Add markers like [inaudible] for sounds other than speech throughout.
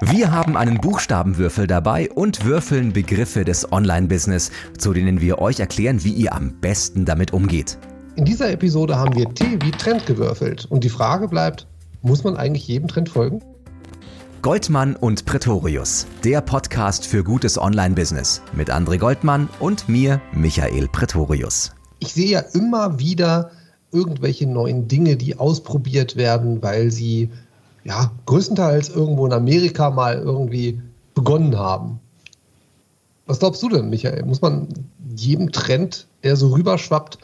Wir haben einen Buchstabenwürfel dabei und würfeln Begriffe des Online-Business, zu denen wir euch erklären, wie ihr am besten damit umgeht. In dieser Episode haben wir T wie Trend gewürfelt und die Frage bleibt, muss man eigentlich jedem Trend folgen? Goldmann und Pretorius, der Podcast für gutes Online-Business mit André Goldmann und mir, Michael Pretorius. Ich sehe ja immer wieder irgendwelche neuen Dinge, die ausprobiert werden, weil sie ja, größtenteils irgendwo in Amerika mal irgendwie begonnen haben. Was glaubst du denn, Michael? Muss man jedem Trend, der so rüberschwappt,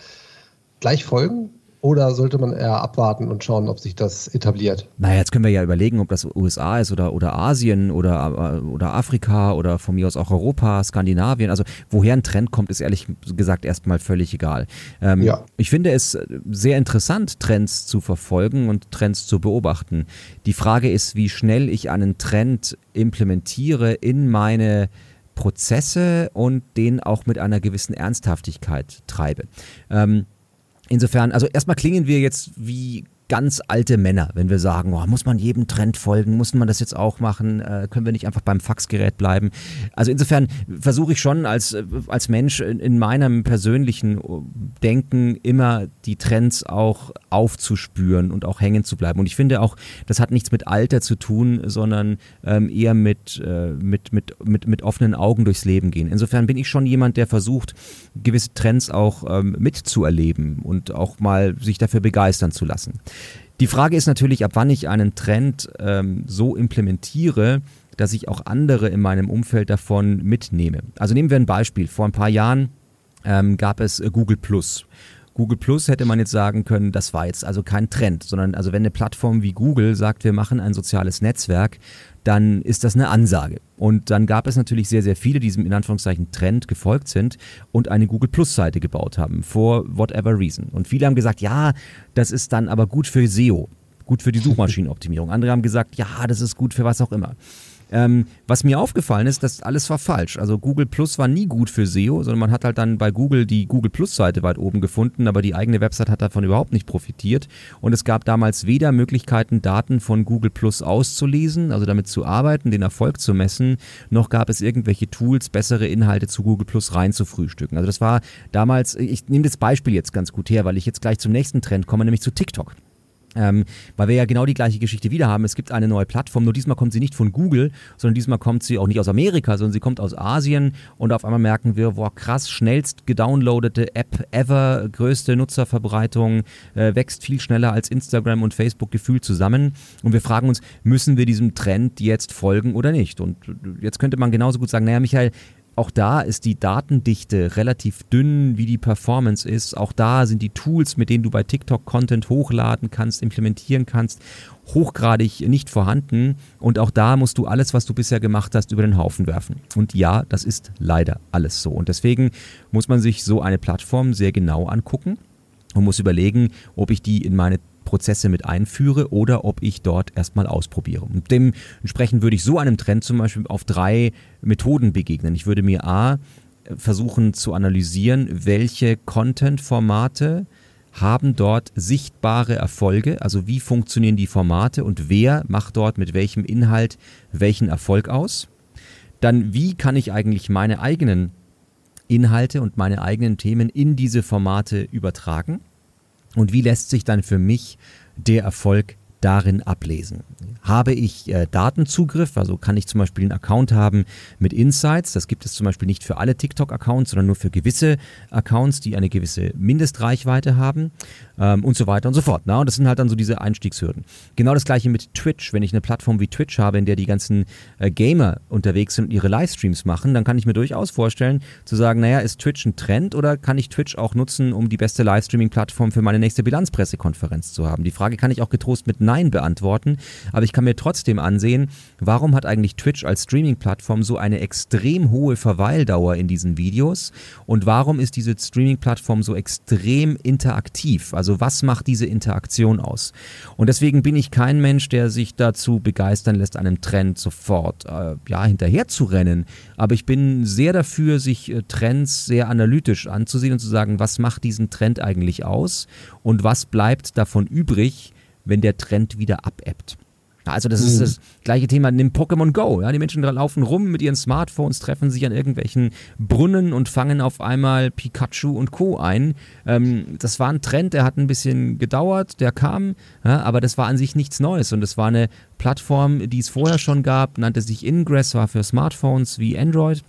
gleich folgen? Oder sollte man eher abwarten und schauen, ob sich das etabliert? Naja, jetzt können wir ja überlegen, ob das USA ist oder, oder Asien oder, oder Afrika oder von mir aus auch Europa, Skandinavien. Also woher ein Trend kommt, ist ehrlich gesagt erstmal völlig egal. Ähm, ja. Ich finde es sehr interessant, Trends zu verfolgen und Trends zu beobachten. Die Frage ist, wie schnell ich einen Trend implementiere in meine Prozesse und den auch mit einer gewissen Ernsthaftigkeit treibe. Ähm, Insofern, also erstmal klingen wir jetzt wie ganz alte Männer, wenn wir sagen, oh, muss man jedem Trend folgen, muss man das jetzt auch machen, äh, können wir nicht einfach beim Faxgerät bleiben. Also insofern versuche ich schon als, als Mensch in, in, meinem persönlichen Denken immer die Trends auch aufzuspüren und auch hängen zu bleiben. Und ich finde auch, das hat nichts mit Alter zu tun, sondern ähm, eher mit, äh, mit, mit, mit, mit offenen Augen durchs Leben gehen. Insofern bin ich schon jemand, der versucht, gewisse Trends auch ähm, mitzuerleben und auch mal sich dafür begeistern zu lassen. Die Frage ist natürlich, ab wann ich einen Trend ähm, so implementiere, dass ich auch andere in meinem Umfeld davon mitnehme. Also nehmen wir ein Beispiel. Vor ein paar Jahren ähm, gab es äh, Google Plus. Google Plus hätte man jetzt sagen können, das war jetzt also kein Trend, sondern also wenn eine Plattform wie Google sagt, wir machen ein soziales Netzwerk, dann ist das eine Ansage. Und dann gab es natürlich sehr, sehr viele, die diesem in Anführungszeichen Trend gefolgt sind und eine Google Plus Seite gebaut haben, for whatever reason. Und viele haben gesagt, ja, das ist dann aber gut für SEO, gut für die [laughs] Suchmaschinenoptimierung. Andere haben gesagt, ja, das ist gut für was auch immer. Ähm, was mir aufgefallen ist, dass alles war falsch. Also Google Plus war nie gut für SEO, sondern man hat halt dann bei Google die Google Plus Seite weit oben gefunden, aber die eigene Website hat davon überhaupt nicht profitiert. Und es gab damals weder Möglichkeiten, Daten von Google Plus auszulesen, also damit zu arbeiten, den Erfolg zu messen, noch gab es irgendwelche Tools, bessere Inhalte zu Google Plus rein zu frühstücken. Also das war damals, ich nehme das Beispiel jetzt ganz gut her, weil ich jetzt gleich zum nächsten Trend komme, nämlich zu TikTok. Ähm, weil wir ja genau die gleiche Geschichte wieder haben. Es gibt eine neue Plattform, nur diesmal kommt sie nicht von Google, sondern diesmal kommt sie auch nicht aus Amerika, sondern sie kommt aus Asien und auf einmal merken wir, boah, krass, schnellst gedownloadete App ever, größte Nutzerverbreitung, äh, wächst viel schneller als Instagram und Facebook gefühlt zusammen. Und wir fragen uns, müssen wir diesem Trend jetzt folgen oder nicht? Und jetzt könnte man genauso gut sagen, naja, Michael, auch da ist die Datendichte relativ dünn, wie die Performance ist. Auch da sind die Tools, mit denen du bei TikTok Content hochladen kannst, implementieren kannst, hochgradig nicht vorhanden. Und auch da musst du alles, was du bisher gemacht hast, über den Haufen werfen. Und ja, das ist leider alles so. Und deswegen muss man sich so eine Plattform sehr genau angucken und muss überlegen, ob ich die in meine Prozesse mit einführe oder ob ich dort erstmal ausprobiere. Und dementsprechend würde ich so einem Trend zum Beispiel auf drei Methoden begegnen. Ich würde mir A versuchen zu analysieren, welche Content-Formate haben dort sichtbare Erfolge, also wie funktionieren die Formate und wer macht dort mit welchem Inhalt welchen Erfolg aus. Dann, wie kann ich eigentlich meine eigenen Inhalte und meine eigenen Themen in diese Formate übertragen? Und wie lässt sich dann für mich der Erfolg darin ablesen? Habe ich äh, Datenzugriff, also kann ich zum Beispiel einen Account haben mit Insights, das gibt es zum Beispiel nicht für alle TikTok-Accounts, sondern nur für gewisse Accounts, die eine gewisse Mindestreichweite haben ähm, und so weiter und so fort. Na? Und das sind halt dann so diese Einstiegshürden. Genau das gleiche mit Twitch. Wenn ich eine Plattform wie Twitch habe, in der die ganzen äh, Gamer unterwegs sind und ihre Livestreams machen, dann kann ich mir durchaus vorstellen, zu sagen, naja, ist Twitch ein Trend oder kann ich Twitch auch nutzen, um die beste Livestreaming-Plattform für meine nächste Bilanzpressekonferenz zu haben? Die Frage kann ich auch getrost mit Nein beantworten, aber ich kann mir trotzdem ansehen, warum hat eigentlich Twitch als Streaming-Plattform so eine extrem hohe Verweildauer in diesen Videos und warum ist diese Streaming-Plattform so extrem interaktiv? Also also was macht diese Interaktion aus? Und deswegen bin ich kein Mensch, der sich dazu begeistern lässt, einem Trend sofort äh, ja, hinterher. Aber ich bin sehr dafür, sich äh, Trends sehr analytisch anzusehen und zu sagen, was macht diesen Trend eigentlich aus und was bleibt davon übrig, wenn der Trend wieder abebbt. Also das mhm. ist das gleiche Thema, nimm Pokémon Go. Ja? Die Menschen laufen rum mit ihren Smartphones, treffen sich an irgendwelchen Brunnen und fangen auf einmal Pikachu und Co. ein. Ähm, das war ein Trend, der hat ein bisschen gedauert, der kam, ja, aber das war an sich nichts Neues und es war eine Plattform, die es vorher schon gab, nannte sich Ingress, war für Smartphones wie Android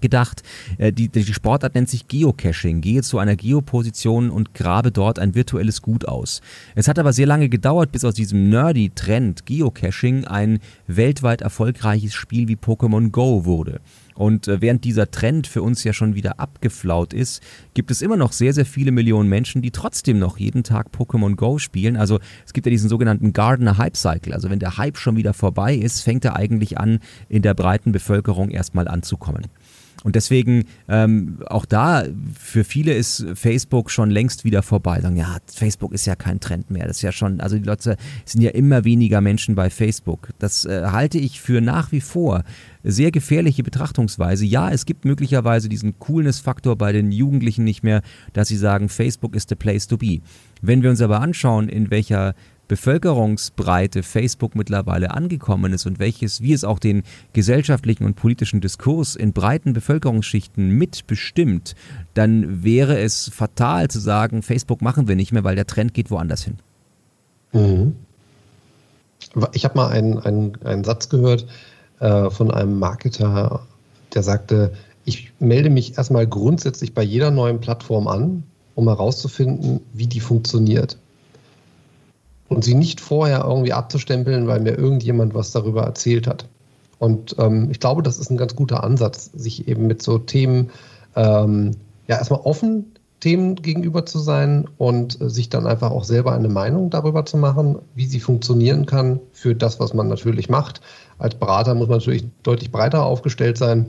gedacht. Äh, die, die Sportart nennt sich Geocaching. Gehe zu einer Geoposition und grabe dort ein virtuelles Gut aus. Es hat aber sehr lange gedauert, bis aus diesem nerdy Trend Geocaching ein weltweit erfolgreiches Spiel wie Pokémon Go wurde. Und äh, während dieser Trend für uns ja schon wieder abgeflaut ist, gibt es immer noch sehr, sehr viele Millionen Menschen, die trotzdem noch jeden Tag Pokémon Go spielen. Also es gibt ja diesen sogenannten Gardener Hype Cycle. Also wenn der Hype schon wieder vorbei ist, fängt er eigentlich an, in der breiten Bevölkerung erstmal anzukommen. Und deswegen ähm, auch da, für viele ist Facebook schon längst wieder vorbei. Sagen, ja, Facebook ist ja kein Trend mehr. Das ist ja schon, also die Leute sind ja immer weniger Menschen bei Facebook. Das äh, halte ich für nach wie vor sehr gefährliche Betrachtungsweise. Ja, es gibt möglicherweise diesen Coolness-Faktor bei den Jugendlichen nicht mehr, dass sie sagen, Facebook ist the place to be. Wenn wir uns aber anschauen, in welcher Bevölkerungsbreite Facebook mittlerweile angekommen ist und welches, wie es auch den gesellschaftlichen und politischen Diskurs in breiten Bevölkerungsschichten mitbestimmt, dann wäre es fatal zu sagen, Facebook machen wir nicht mehr, weil der Trend geht woanders hin. Mhm. Ich habe mal einen, einen, einen Satz gehört äh, von einem Marketer, der sagte, ich melde mich erstmal grundsätzlich bei jeder neuen Plattform an, um herauszufinden, wie die funktioniert und sie nicht vorher irgendwie abzustempeln, weil mir irgendjemand was darüber erzählt hat. Und ähm, ich glaube, das ist ein ganz guter Ansatz, sich eben mit so Themen, ähm, ja, erstmal offen Themen gegenüber zu sein und äh, sich dann einfach auch selber eine Meinung darüber zu machen, wie sie funktionieren kann für das, was man natürlich macht. Als Berater muss man natürlich deutlich breiter aufgestellt sein,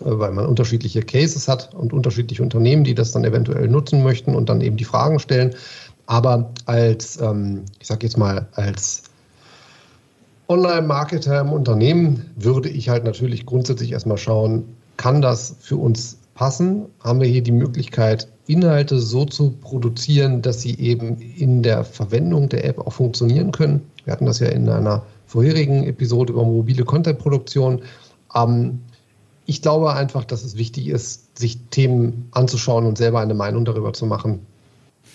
äh, weil man unterschiedliche Cases hat und unterschiedliche Unternehmen, die das dann eventuell nutzen möchten und dann eben die Fragen stellen. Aber als, ähm, ich sage jetzt mal, als Online-Marketer im Unternehmen würde ich halt natürlich grundsätzlich erstmal schauen, kann das für uns passen? Haben wir hier die Möglichkeit, Inhalte so zu produzieren, dass sie eben in der Verwendung der App auch funktionieren können? Wir hatten das ja in einer vorherigen Episode über mobile Content-Produktion. Ähm, ich glaube einfach, dass es wichtig ist, sich Themen anzuschauen und selber eine Meinung darüber zu machen,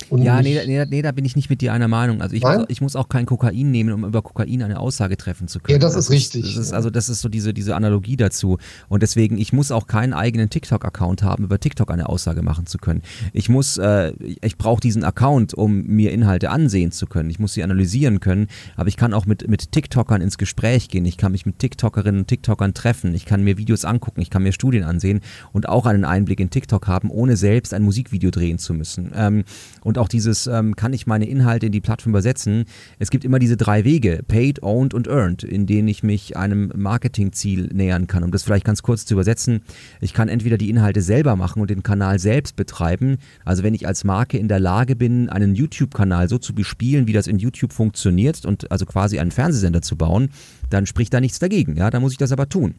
und ja, nee, nee, nee, da bin ich nicht mit dir einer Meinung. Also ich, muss, ich muss, auch kein Kokain nehmen, um über Kokain eine Aussage treffen zu können. Ja, das, das ist richtig. das ist, also das ist so diese, diese Analogie dazu. Und deswegen, ich muss auch keinen eigenen TikTok-Account haben, über TikTok eine Aussage machen zu können. Ich muss, äh, ich brauche diesen Account, um mir Inhalte ansehen zu können. Ich muss sie analysieren können, aber ich kann auch mit, mit TikTokern ins Gespräch gehen. Ich kann mich mit TikTokerinnen und TikTokern treffen. Ich kann mir Videos angucken. Ich kann mir Studien ansehen und auch einen Einblick in TikTok haben, ohne selbst ein Musikvideo drehen zu müssen. Ähm, und auch dieses, ähm, kann ich meine Inhalte in die Plattform übersetzen? Es gibt immer diese drei Wege, paid, owned und earned, in denen ich mich einem Marketingziel nähern kann. Um das vielleicht ganz kurz zu übersetzen, ich kann entweder die Inhalte selber machen und den Kanal selbst betreiben. Also wenn ich als Marke in der Lage bin, einen YouTube-Kanal so zu bespielen, wie das in YouTube funktioniert und also quasi einen Fernsehsender zu bauen, dann spricht da nichts dagegen. Ja, dann muss ich das aber tun.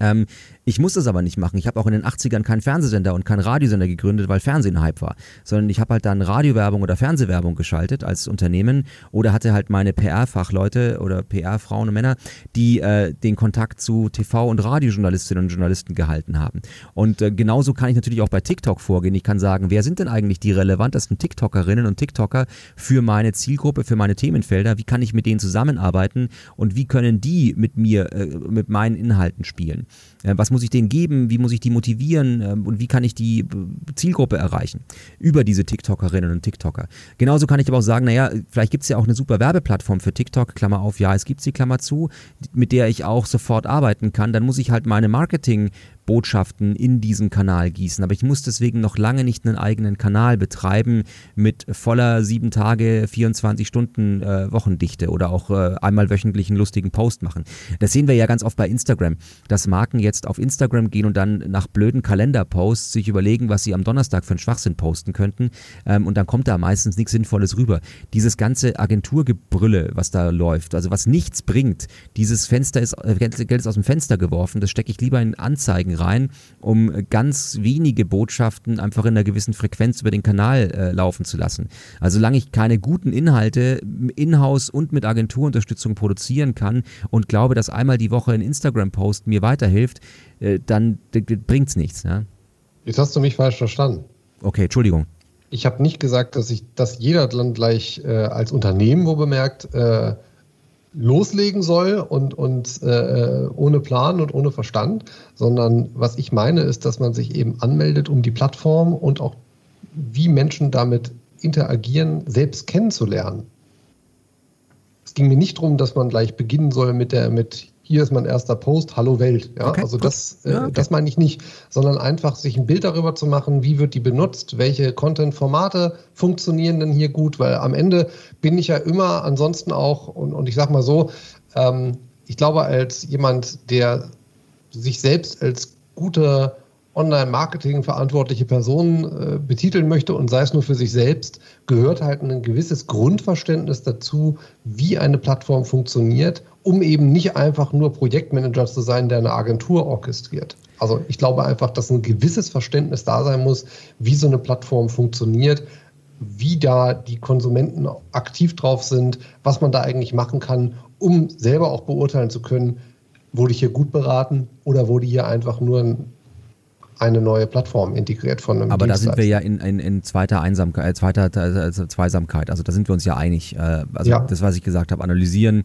Ähm, ich muss das aber nicht machen. Ich habe auch in den 80ern keinen Fernsehsender und keinen Radiosender gegründet, weil Fernsehen Hype war. Sondern ich habe halt dann Radiowerbung oder Fernsehwerbung geschaltet als Unternehmen oder hatte halt meine PR-Fachleute oder PR-Frauen und Männer, die äh, den Kontakt zu TV- und Radiojournalistinnen und Journalisten gehalten haben. Und äh, genauso kann ich natürlich auch bei TikTok vorgehen. Ich kann sagen, wer sind denn eigentlich die relevantesten TikTokerinnen und TikToker für meine Zielgruppe, für meine Themenfelder? Wie kann ich mit denen zusammenarbeiten und wie können die mit mir, äh, mit meinen Inhalten spielen? Äh, was muss ich denen geben? Wie muss ich die motivieren? Ähm, und wie kann ich die äh, Zielgruppe erreichen? Über diese TikTokerinnen und TikToker. Genauso kann ich aber auch sagen, naja, vielleicht gibt es ja auch eine super Werbeplattform für TikTok, Klammer auf, ja, es gibt sie, Klammer zu, mit der ich auch sofort arbeiten kann. Dann muss ich halt meine Marketing- Botschaften in diesen Kanal gießen. Aber ich muss deswegen noch lange nicht einen eigenen Kanal betreiben mit voller sieben Tage, 24 Stunden äh, Wochendichte oder auch äh, einmal wöchentlich einen lustigen Post machen. Das sehen wir ja ganz oft bei Instagram, dass Marken jetzt auf Instagram gehen und dann nach blöden Kalenderposts sich überlegen, was sie am Donnerstag für einen Schwachsinn posten könnten. Ähm, und dann kommt da meistens nichts Sinnvolles rüber. Dieses ganze Agenturgebrülle, was da läuft, also was nichts bringt, dieses Fenster ist, äh, Geld ist aus dem Fenster geworfen, das stecke ich lieber in Anzeigen rein, um ganz wenige Botschaften einfach in einer gewissen Frequenz über den Kanal äh, laufen zu lassen. Also solange ich keine guten Inhalte in-house und mit Agenturunterstützung produzieren kann und glaube, dass einmal die Woche ein Instagram-Post mir weiterhilft, äh, dann bringt es nichts. Ja? Jetzt hast du mich falsch verstanden. Okay, Entschuldigung. Ich habe nicht gesagt, dass ich, dass jeder dann gleich äh, als Unternehmen, wo bemerkt, äh, loslegen soll und, und äh, ohne Plan und ohne Verstand, sondern was ich meine ist, dass man sich eben anmeldet, um die Plattform und auch wie Menschen damit interagieren, selbst kennenzulernen. Es ging mir nicht darum, dass man gleich beginnen soll mit der mit hier ist mein erster Post, hallo Welt. Ja, okay, also das, äh, ja, okay. das meine ich nicht, sondern einfach sich ein Bild darüber zu machen, wie wird die benutzt, welche Content-Formate funktionieren denn hier gut, weil am Ende bin ich ja immer ansonsten auch, und, und ich sag mal so, ähm, ich glaube, als jemand, der sich selbst als guter Online-Marketing verantwortliche Personen äh, betiteln möchte und sei es nur für sich selbst, gehört halt ein gewisses Grundverständnis dazu, wie eine Plattform funktioniert, um eben nicht einfach nur Projektmanager zu sein, der eine Agentur orchestriert. Also ich glaube einfach, dass ein gewisses Verständnis da sein muss, wie so eine Plattform funktioniert, wie da die Konsumenten aktiv drauf sind, was man da eigentlich machen kann, um selber auch beurteilen zu können, wurde ich hier gut beraten oder wurde hier einfach nur ein eine neue Plattform integriert von einem Aber da sind wir ja in, in, in zweiter Einsamkeit, äh, zweiter also Zweisamkeit. Also da sind wir uns ja einig. Äh, also ja. das, was ich gesagt habe, analysieren,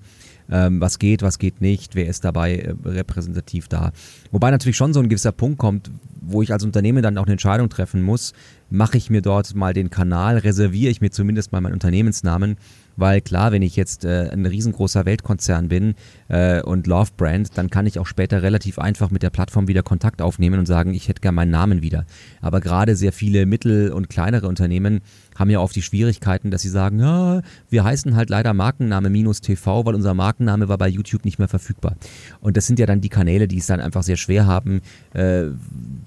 ähm, was geht, was geht nicht, wer ist dabei äh, repräsentativ da. Wobei natürlich schon so ein gewisser Punkt kommt, wo ich als Unternehmen dann auch eine Entscheidung treffen muss, mache ich mir dort mal den Kanal, reserviere ich mir zumindest mal meinen Unternehmensnamen weil klar, wenn ich jetzt äh, ein riesengroßer Weltkonzern bin äh, und Love Brand, dann kann ich auch später relativ einfach mit der Plattform wieder Kontakt aufnehmen und sagen, ich hätte gerne meinen Namen wieder. Aber gerade sehr viele mittel- und kleinere Unternehmen haben ja oft die Schwierigkeiten, dass sie sagen, ja, wir heißen halt leider Markenname minus TV, weil unser Markenname war bei YouTube nicht mehr verfügbar. Und das sind ja dann die Kanäle, die es dann einfach sehr schwer haben, äh,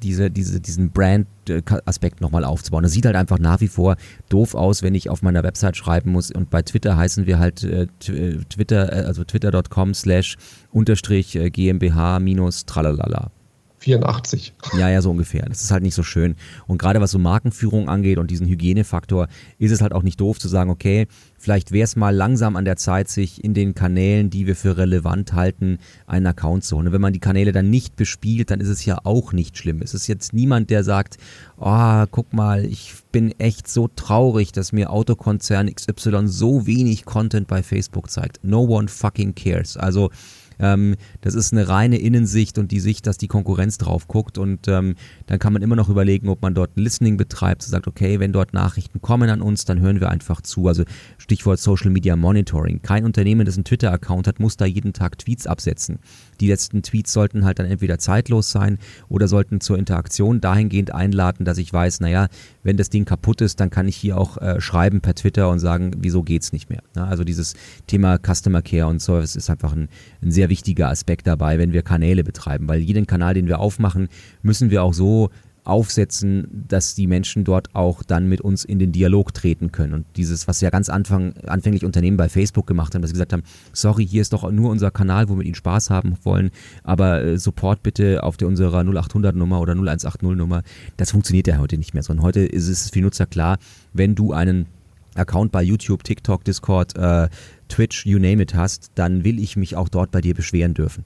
diese, diese, diesen Brand-Aspekt nochmal aufzubauen. Das sieht halt einfach nach wie vor doof aus, wenn ich auf meiner Website schreiben muss und bei Twitter heißen wir halt äh, äh Twitter, äh, also twitter.com slash unterstrich äh, GmbH minus tralalala. 84. Ja, ja, so ungefähr. Das ist halt nicht so schön. Und gerade was so Markenführung angeht und diesen Hygienefaktor, ist es halt auch nicht doof zu sagen, okay, vielleicht wäre es mal langsam an der Zeit, sich in den Kanälen, die wir für relevant halten, einen Account zu holen. Und wenn man die Kanäle dann nicht bespielt, dann ist es ja auch nicht schlimm. Es ist jetzt niemand, der sagt, oh, guck mal, ich bin echt so traurig, dass mir Autokonzern XY so wenig Content bei Facebook zeigt. No one fucking cares. Also, ähm, das ist eine reine Innensicht und die Sicht, dass die Konkurrenz drauf guckt und ähm, dann kann man immer noch überlegen, ob man dort ein Listening betreibt, sagt, okay, wenn dort Nachrichten kommen an uns, dann hören wir einfach zu. Also Stichwort Social Media Monitoring. Kein Unternehmen, das einen Twitter-Account hat, muss da jeden Tag Tweets absetzen. Die letzten Tweets sollten halt dann entweder zeitlos sein oder sollten zur Interaktion dahingehend einladen, dass ich weiß, naja, wenn das Ding kaputt ist, dann kann ich hier auch äh, schreiben per Twitter und sagen, wieso geht's nicht mehr. Ja, also dieses Thema Customer Care und Service ist einfach ein, ein sehr wichtiger Aspekt dabei, wenn wir Kanäle betreiben, weil jeden Kanal, den wir aufmachen, müssen wir auch so aufsetzen, dass die Menschen dort auch dann mit uns in den Dialog treten können. Und dieses, was ja ganz Anfang, anfänglich Unternehmen bei Facebook gemacht haben, dass sie gesagt haben, sorry, hier ist doch nur unser Kanal, wo wir Ihnen Spaß haben wollen, aber äh, Support bitte auf der unserer 0800 Nummer oder 0180 Nummer. Das funktioniert ja heute nicht mehr, sondern heute ist es für Nutzer klar, wenn du einen Account bei YouTube, TikTok, Discord, äh, Twitch, you name it hast, dann will ich mich auch dort bei dir beschweren dürfen.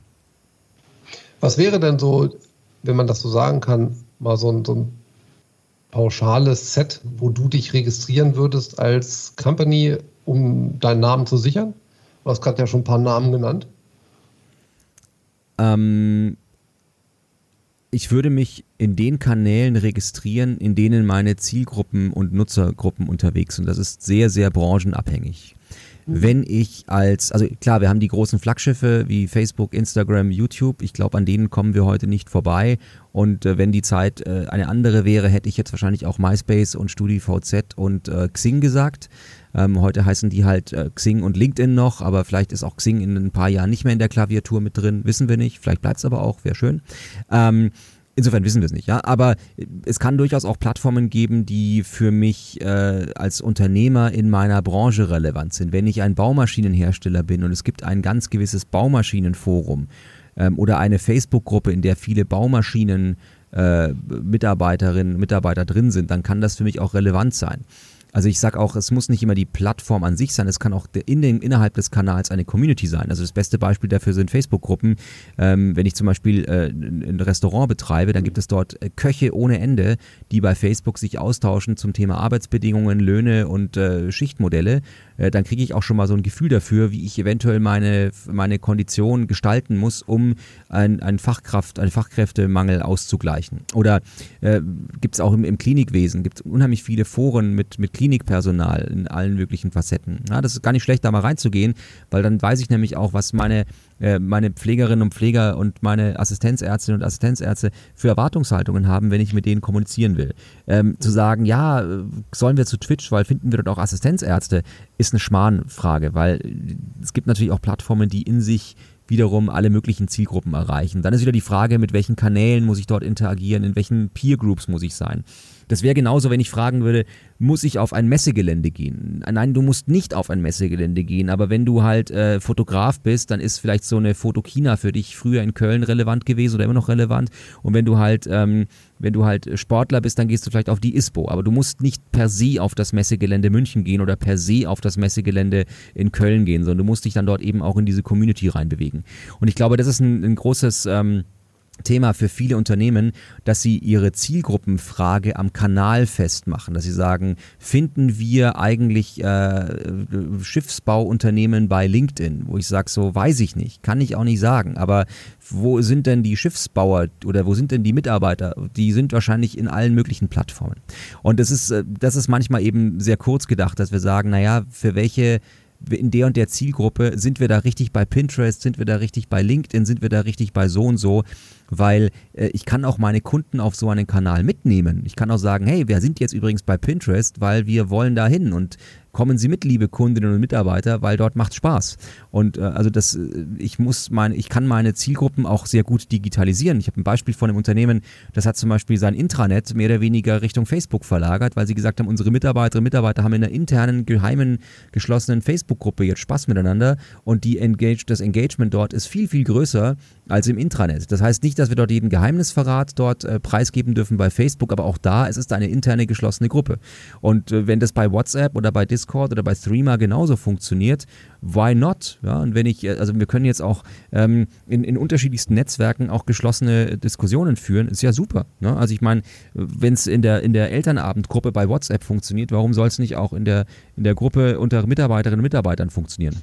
Was wäre denn so, wenn man das so sagen kann, mal so ein, so ein pauschales Set, wo du dich registrieren würdest als Company, um deinen Namen zu sichern? Du hast gerade ja schon ein paar Namen genannt. Ähm, ich würde mich in den Kanälen registrieren, in denen meine Zielgruppen und Nutzergruppen unterwegs sind. Das ist sehr, sehr branchenabhängig. Wenn ich als, also klar, wir haben die großen Flaggschiffe wie Facebook, Instagram, YouTube. Ich glaube, an denen kommen wir heute nicht vorbei. Und äh, wenn die Zeit äh, eine andere wäre, hätte ich jetzt wahrscheinlich auch MySpace und StudiVZ und äh, Xing gesagt. Ähm, heute heißen die halt äh, Xing und LinkedIn noch, aber vielleicht ist auch Xing in ein paar Jahren nicht mehr in der Klaviatur mit drin, wissen wir nicht. Vielleicht bleibt es aber auch, wäre schön. Ähm, Insofern wissen wir es nicht, ja. Aber es kann durchaus auch Plattformen geben, die für mich äh, als Unternehmer in meiner Branche relevant sind. Wenn ich ein Baumaschinenhersteller bin und es gibt ein ganz gewisses Baumaschinenforum, ähm, oder eine Facebook-Gruppe, in der viele Baumaschinen äh, Mitarbeiterinnen, Mitarbeiter drin sind, dann kann das für mich auch relevant sein. Also ich sage auch, es muss nicht immer die Plattform an sich sein, es kann auch in dem, innerhalb des Kanals eine Community sein. Also das beste Beispiel dafür sind Facebook-Gruppen. Ähm, wenn ich zum Beispiel äh, ein Restaurant betreibe, dann gibt es dort äh, Köche ohne Ende, die bei Facebook sich austauschen zum Thema Arbeitsbedingungen, Löhne und äh, Schichtmodelle. Äh, dann kriege ich auch schon mal so ein Gefühl dafür, wie ich eventuell meine, meine Kondition gestalten muss, um einen, einen Fachkraft, einen Fachkräftemangel auszugleichen. Oder äh, gibt es auch im, im Klinikwesen, gibt es unheimlich viele Foren mit, mit Klinik Klinikpersonal in allen möglichen Facetten. Ja, das ist gar nicht schlecht, da mal reinzugehen, weil dann weiß ich nämlich auch, was meine, äh, meine Pflegerinnen und Pfleger und meine Assistenzärztinnen und Assistenzärzte für Erwartungshaltungen haben, wenn ich mit denen kommunizieren will. Ähm, zu sagen, ja, sollen wir zu Twitch, weil finden wir dort auch Assistenzärzte, ist eine Schmarrnfrage, weil es gibt natürlich auch Plattformen, die in sich wiederum alle möglichen Zielgruppen erreichen. Dann ist wieder die Frage, mit welchen Kanälen muss ich dort interagieren, in welchen Peer Groups muss ich sein. Das wäre genauso, wenn ich fragen würde, muss ich auf ein Messegelände gehen? Nein, du musst nicht auf ein Messegelände gehen, aber wenn du halt äh, Fotograf bist, dann ist vielleicht so eine Fotokina für dich früher in Köln relevant gewesen oder immer noch relevant. Und wenn du halt, ähm, wenn du halt Sportler bist, dann gehst du vielleicht auf die ISPO. Aber du musst nicht per se auf das Messegelände München gehen oder per se auf das Messegelände in Köln gehen, sondern du musst dich dann dort eben auch in diese Community reinbewegen. Und ich glaube, das ist ein, ein großes ähm, Thema für viele Unternehmen, dass sie ihre Zielgruppenfrage am Kanal festmachen, dass sie sagen, finden wir eigentlich äh, Schiffsbauunternehmen bei LinkedIn, wo ich sage, so weiß ich nicht, kann ich auch nicht sagen, aber wo sind denn die Schiffsbauer oder wo sind denn die Mitarbeiter? Die sind wahrscheinlich in allen möglichen Plattformen. Und das ist, äh, das ist manchmal eben sehr kurz gedacht, dass wir sagen, naja, für welche in der und der Zielgruppe, sind wir da richtig bei Pinterest, sind wir da richtig bei LinkedIn, sind wir da richtig bei so und so, weil äh, ich kann auch meine Kunden auf so einen Kanal mitnehmen. Ich kann auch sagen, hey, wir sind jetzt übrigens bei Pinterest, weil wir wollen da hin und kommen Sie mit, liebe Kundinnen und Mitarbeiter, weil dort macht Spaß. Und äh, also das, äh, ich muss meine, ich kann meine Zielgruppen auch sehr gut digitalisieren. Ich habe ein Beispiel von einem Unternehmen, das hat zum Beispiel sein Intranet mehr oder weniger Richtung Facebook verlagert, weil sie gesagt haben, unsere Mitarbeiterinnen und Mitarbeiter haben in einer internen, geheimen, geschlossenen Facebook-Gruppe jetzt Spaß miteinander und die Engage, das Engagement dort ist viel, viel größer als im Intranet. Das heißt nicht, dass wir dort jeden Geheimnisverrat dort äh, preisgeben dürfen bei Facebook, aber auch da, es ist eine interne geschlossene Gruppe. Und äh, wenn das bei WhatsApp oder bei Discord oder bei Threema genauso funktioniert, why not? Ja, und wenn ich, äh, also wir können jetzt auch ähm, in, in unterschiedlichsten Netzwerken auch geschlossene Diskussionen führen, ist ja super. Ne? Also ich meine, wenn es in der, in der Elternabendgruppe bei WhatsApp funktioniert, warum soll es nicht auch in der, in der Gruppe unter Mitarbeiterinnen und Mitarbeitern funktionieren?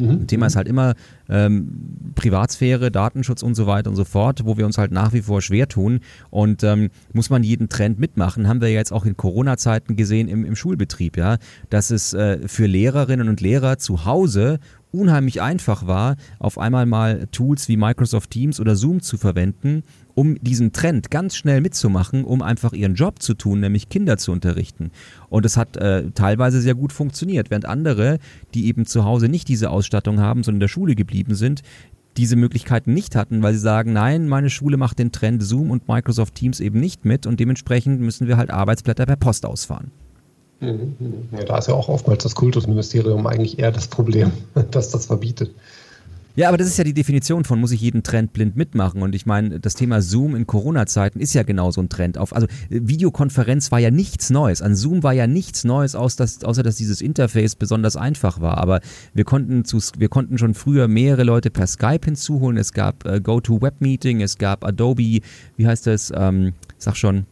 Mhm. Thema ist halt immer ähm, Privatsphäre, Datenschutz und so weiter und so fort, wo wir uns halt nach wie vor schwer tun. Und ähm, muss man jeden Trend mitmachen, haben wir jetzt auch in Corona-Zeiten gesehen im, im Schulbetrieb, ja, dass es äh, für Lehrerinnen und Lehrer zu Hause unheimlich einfach war, auf einmal mal Tools wie Microsoft Teams oder Zoom zu verwenden, um diesen Trend ganz schnell mitzumachen, um einfach ihren Job zu tun, nämlich Kinder zu unterrichten. Und es hat äh, teilweise sehr gut funktioniert, während andere, die eben zu Hause nicht diese Ausstattung haben, sondern in der Schule geblieben sind, diese Möglichkeiten nicht hatten, weil sie sagen, nein, meine Schule macht den Trend Zoom und Microsoft Teams eben nicht mit und dementsprechend müssen wir halt Arbeitsblätter per Post ausfahren. Mhm. Ja, da ist ja auch oftmals das Kultusministerium eigentlich eher das Problem, [laughs] dass das verbietet. Ja, aber das ist ja die Definition von, muss ich jeden Trend blind mitmachen? Und ich meine, das Thema Zoom in Corona-Zeiten ist ja genau so ein Trend. Auf, also Videokonferenz war ja nichts Neues. An Zoom war ja nichts Neues, außer dass, außer dass dieses Interface besonders einfach war. Aber wir konnten, zu, wir konnten schon früher mehrere Leute per Skype hinzuholen. Es gab äh, GoToWebMeeting, es gab Adobe, wie heißt das? Ähm, sag schon,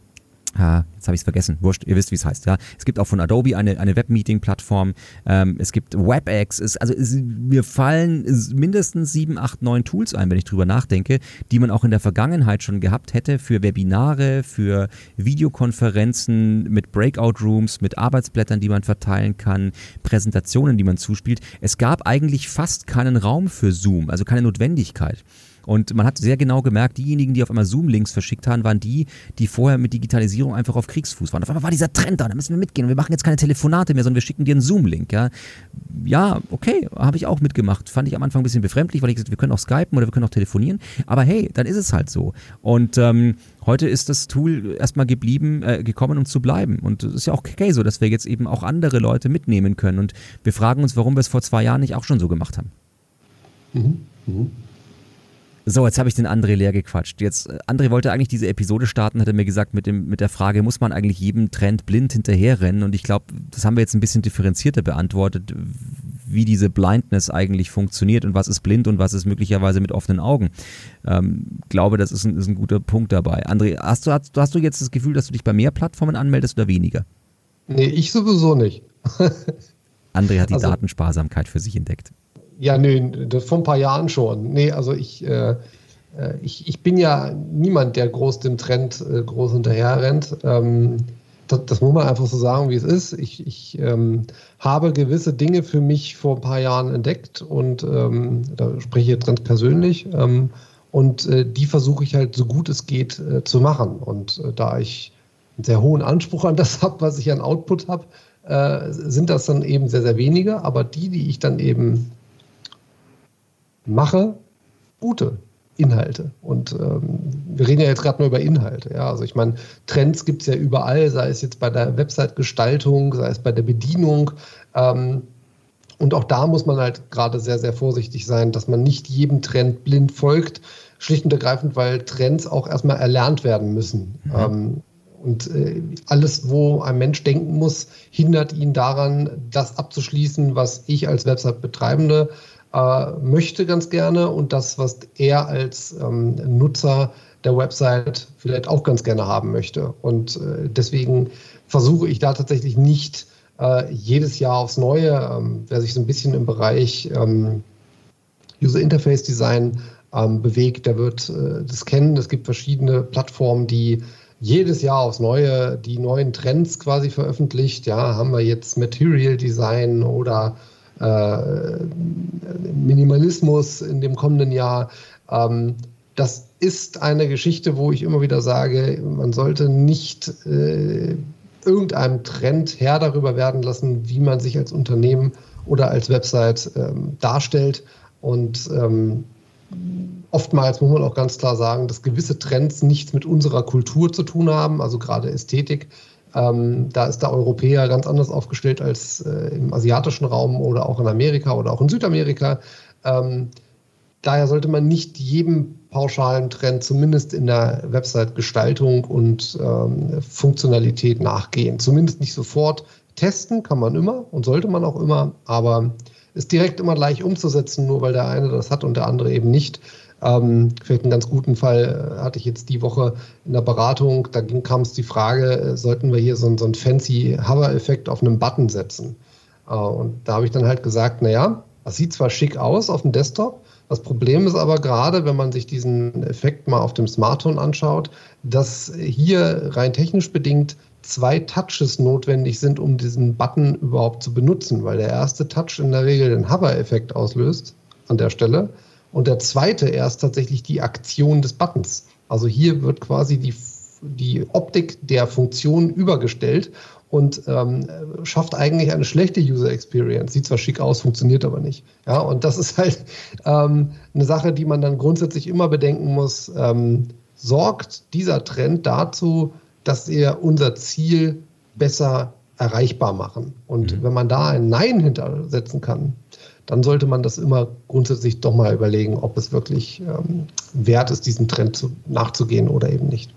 Ha, jetzt habe ich es vergessen. Wurscht, ihr wisst, wie es heißt. Ja, es gibt auch von Adobe eine, eine Webmeeting-Plattform. Ähm, es gibt WebEx. Es, also es, mir fallen mindestens sieben, acht, neun Tools ein, wenn ich drüber nachdenke, die man auch in der Vergangenheit schon gehabt hätte für Webinare, für Videokonferenzen mit Breakout-Rooms, mit Arbeitsblättern, die man verteilen kann, Präsentationen, die man zuspielt. Es gab eigentlich fast keinen Raum für Zoom, also keine Notwendigkeit. Und man hat sehr genau gemerkt, diejenigen, die auf einmal Zoom-Links verschickt haben, waren die, die vorher mit Digitalisierung einfach auf Kriegsfuß waren. Auf einmal war dieser Trend da, da müssen wir mitgehen. Wir machen jetzt keine Telefonate mehr, sondern wir schicken dir einen Zoom-Link. Ja, ja okay, habe ich auch mitgemacht. Fand ich am Anfang ein bisschen befremdlich, weil ich gesagt wir können auch skypen oder wir können auch telefonieren. Aber hey, dann ist es halt so. Und ähm, heute ist das Tool erstmal geblieben, äh, gekommen, um zu bleiben. Und es ist ja auch okay so, dass wir jetzt eben auch andere Leute mitnehmen können. Und wir fragen uns, warum wir es vor zwei Jahren nicht auch schon so gemacht haben. Mhm. Mhm. So, jetzt habe ich den André leer gequatscht. Jetzt, äh, André wollte eigentlich diese Episode starten, hat er mir gesagt, mit, dem, mit der Frage, muss man eigentlich jedem Trend blind hinterherrennen? Und ich glaube, das haben wir jetzt ein bisschen differenzierter beantwortet, wie diese Blindness eigentlich funktioniert und was ist blind und was ist möglicherweise mit offenen Augen. Ähm, glaube, das ist ein, ist ein guter Punkt dabei. André, hast du, hast, hast du jetzt das Gefühl, dass du dich bei mehr Plattformen anmeldest oder weniger? Nee, ich sowieso nicht. André hat die also, Datensparsamkeit für sich entdeckt. Ja, nee, das vor ein paar Jahren schon. Nee, also ich, äh, äh, ich, ich bin ja niemand, der groß dem Trend äh, groß hinterher rennt. Ähm, das, das, muss man einfach so sagen, wie es ist. Ich, ich ähm, habe gewisse Dinge für mich vor ein paar Jahren entdeckt und ähm, da spreche ich jetzt ganz persönlich. Ähm, und äh, die versuche ich halt so gut es geht äh, zu machen. Und äh, da ich einen sehr hohen Anspruch an das [laughs] habe, was ich an Output habe, äh, sind das dann eben sehr, sehr wenige. Aber die, die ich dann eben mache gute Inhalte. Und ähm, wir reden ja jetzt gerade nur über Inhalte. Ja? Also ich meine, Trends gibt es ja überall, sei es jetzt bei der Website-Gestaltung, sei es bei der Bedienung. Ähm, und auch da muss man halt gerade sehr, sehr vorsichtig sein, dass man nicht jedem Trend blind folgt, schlicht und ergreifend, weil Trends auch erstmal erlernt werden müssen. Mhm. Ähm, und äh, alles, wo ein Mensch denken muss, hindert ihn daran, das abzuschließen, was ich als Website-Betreibende äh, möchte ganz gerne und das, was er als ähm, Nutzer der Website vielleicht auch ganz gerne haben möchte. Und äh, deswegen versuche ich da tatsächlich nicht äh, jedes Jahr aufs Neue, ähm, wer sich so ein bisschen im Bereich ähm, User Interface Design ähm, bewegt, der wird äh, das kennen. Es gibt verschiedene Plattformen, die jedes Jahr aufs Neue die neuen Trends quasi veröffentlicht. Ja, haben wir jetzt Material Design oder äh, Minimalismus in dem kommenden Jahr. Ähm, das ist eine Geschichte, wo ich immer wieder sage, man sollte nicht äh, irgendeinem Trend Herr darüber werden lassen, wie man sich als Unternehmen oder als Website ähm, darstellt. Und ähm, oftmals muss man auch ganz klar sagen, dass gewisse Trends nichts mit unserer Kultur zu tun haben, also gerade Ästhetik, ähm, da ist der Europäer ganz anders aufgestellt als äh, im asiatischen Raum oder auch in Amerika oder auch in Südamerika. Ähm, daher sollte man nicht jedem pauschalen Trend, zumindest in der Website-Gestaltung und ähm, Funktionalität nachgehen. Zumindest nicht sofort. Testen kann man immer und sollte man auch immer, aber ist direkt immer gleich umzusetzen, nur weil der eine das hat und der andere eben nicht. Ähm, vielleicht einen ganz guten Fall äh, hatte ich jetzt die Woche in der Beratung. Da kam es die Frage, äh, sollten wir hier so, so einen fancy Hover-Effekt auf einem Button setzen? Äh, und da habe ich dann halt gesagt, naja, das sieht zwar schick aus auf dem Desktop, das Problem ist aber gerade, wenn man sich diesen Effekt mal auf dem Smartphone anschaut, dass hier rein technisch bedingt zwei Touches notwendig sind, um diesen Button überhaupt zu benutzen, weil der erste Touch in der Regel den Hover-Effekt auslöst an der Stelle und der zweite erst tatsächlich die Aktion des Buttons. Also hier wird quasi die, die Optik der Funktion übergestellt und ähm, schafft eigentlich eine schlechte User Experience. Sieht zwar schick aus, funktioniert aber nicht. Ja, und das ist halt ähm, eine Sache, die man dann grundsätzlich immer bedenken muss. Ähm, sorgt dieser Trend dazu, dass wir unser Ziel besser erreichbar machen? Und mhm. wenn man da ein Nein hintersetzen kann, dann sollte man das immer grundsätzlich doch mal überlegen, ob es wirklich ähm, wert ist, diesem Trend zu, nachzugehen oder eben nicht.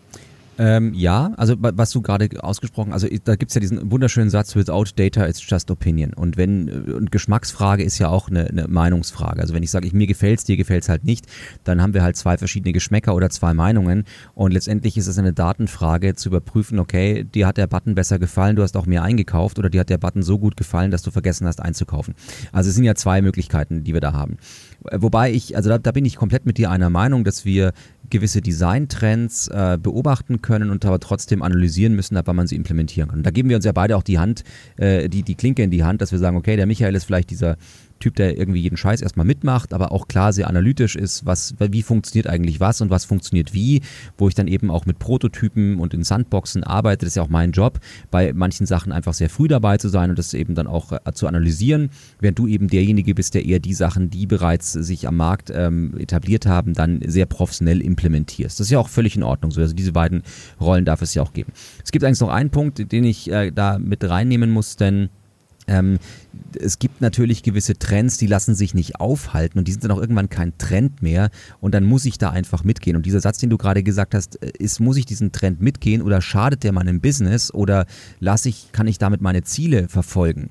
Ähm, ja, also was du gerade ausgesprochen, also da gibt's ja diesen wunderschönen Satz, without data it's just opinion. Und wenn, und Geschmacksfrage ist ja auch eine, eine Meinungsfrage. Also wenn ich sage, ich, mir gefällt's, dir gefällt's halt nicht, dann haben wir halt zwei verschiedene Geschmäcker oder zwei Meinungen. Und letztendlich ist es eine Datenfrage zu überprüfen, okay, dir hat der Button besser gefallen, du hast auch mehr eingekauft oder dir hat der Button so gut gefallen, dass du vergessen hast einzukaufen. Also es sind ja zwei Möglichkeiten, die wir da haben. Wobei ich, also da, da bin ich komplett mit dir einer Meinung, dass wir gewisse Designtrends äh, beobachten können und aber trotzdem analysieren müssen, ab wann man sie implementieren kann. Und da geben wir uns ja beide auch die Hand, äh, die, die Klinke in die Hand, dass wir sagen, okay, der Michael ist vielleicht dieser Typ, der irgendwie jeden Scheiß erstmal mitmacht, aber auch klar sehr analytisch ist, was, wie funktioniert eigentlich was und was funktioniert wie, wo ich dann eben auch mit Prototypen und in Sandboxen arbeite. Das ist ja auch mein Job, bei manchen Sachen einfach sehr früh dabei zu sein und das eben dann auch äh, zu analysieren, während du eben derjenige bist, der eher die Sachen, die bereits sich am Markt ähm, etabliert haben, dann sehr professionell implementierst. Das ist ja auch völlig in Ordnung so. Also diese beiden Rollen darf es ja auch geben. Es gibt eigentlich noch einen Punkt, den ich äh, da mit reinnehmen muss, denn Ähm, es gibt natürlich gewisse Trends, die lassen sich nicht aufhalten und die sind dann auch irgendwann kein Trend mehr und dann muss ich da einfach mitgehen. Und dieser Satz, den du gerade gesagt hast, äh, ist, muss ich diesen Trend mitgehen oder schadet der meinem Business oder lasse ich, kann ich damit meine Ziele verfolgen?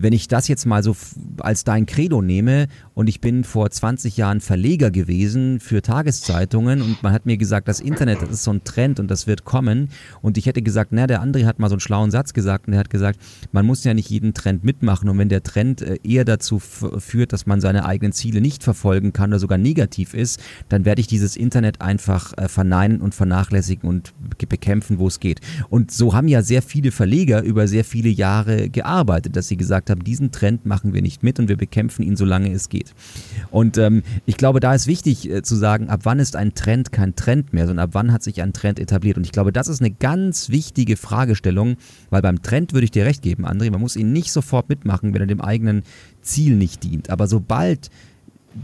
Wenn ich das jetzt mal so als dein Credo nehme und ich bin vor 20 Jahren Verleger gewesen für Tageszeitungen und man hat mir gesagt, das Internet, das ist so ein Trend und das wird kommen und ich hätte gesagt, na, der André hat mal so einen schlauen Satz gesagt und er hat gesagt, man muss ja nicht jeden Trend mitmachen und wenn der Trend äh, eher dazu führt, dass man seine eigenen Ziele nicht verfolgen kann oder sogar negativ ist, dann werde ich dieses Internet einfach äh, verneinen und vernachlässigen und bekämpfen, wo es geht. Und so haben ja sehr viele Verleger über sehr viele Jahre gearbeitet, dass sie gesagt gesagt haben, diesen Trend machen wir nicht mit und wir bekämpfen ihn, solange es geht. Und ähm, ich glaube, da ist wichtig äh, zu sagen, ab wann ist ein Trend kein Trend mehr, sondern ab wann hat sich ein Trend etabliert. Und ich glaube, das ist eine ganz wichtige Fragestellung, weil beim Trend würde ich dir recht geben, André, man muss ihn nicht sofort mitmachen, wenn er dem eigenen Ziel nicht dient. Aber sobald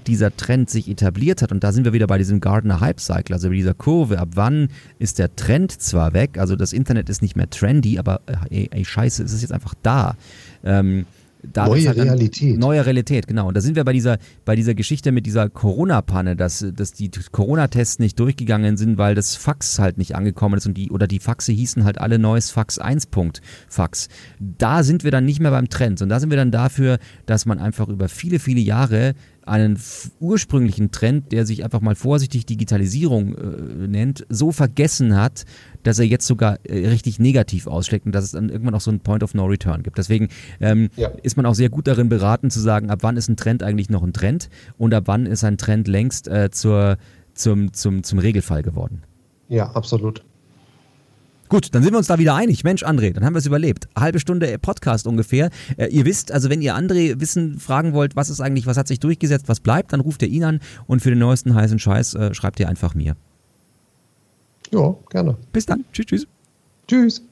dieser Trend sich etabliert hat, und da sind wir wieder bei diesem Gardner Hype Cycle, also bei dieser Kurve, ab wann ist der Trend zwar weg, also das Internet ist nicht mehr trendy, aber äh, ey, ey scheiße, es ist jetzt einfach da. Ähm, neue halt Realität. Neue Realität, genau. Und da sind wir bei dieser, bei dieser Geschichte mit dieser Corona-Panne, dass, dass die Corona-Tests nicht durchgegangen sind, weil das Fax halt nicht angekommen ist und die, oder die Faxe hießen halt alle neues Fax 1. Fax. Da sind wir dann nicht mehr beim Trend, und da sind wir dann dafür, dass man einfach über viele, viele Jahre einen ursprünglichen Trend, der sich einfach mal vorsichtig Digitalisierung äh, nennt, so vergessen hat, dass er jetzt sogar äh, richtig negativ ausschlägt und dass es dann irgendwann auch so einen Point of No Return gibt. Deswegen ähm, ja. ist man auch sehr gut darin beraten zu sagen, ab wann ist ein Trend eigentlich noch ein Trend und ab wann ist ein Trend längst äh, zur, zum, zum, zum Regelfall geworden. Ja, absolut. Gut, dann sind wir uns da wieder einig. Mensch, André, dann haben wir es überlebt. Halbe Stunde Podcast ungefähr. Äh, ihr wisst, also wenn ihr André wissen, fragen wollt, was ist eigentlich, was hat sich durchgesetzt, was bleibt, dann ruft ihr ihn an und für den neuesten heißen Scheiß äh, schreibt ihr einfach mir. Ja, gerne. Bis dann. Tschüss, tschüss. Tschüss.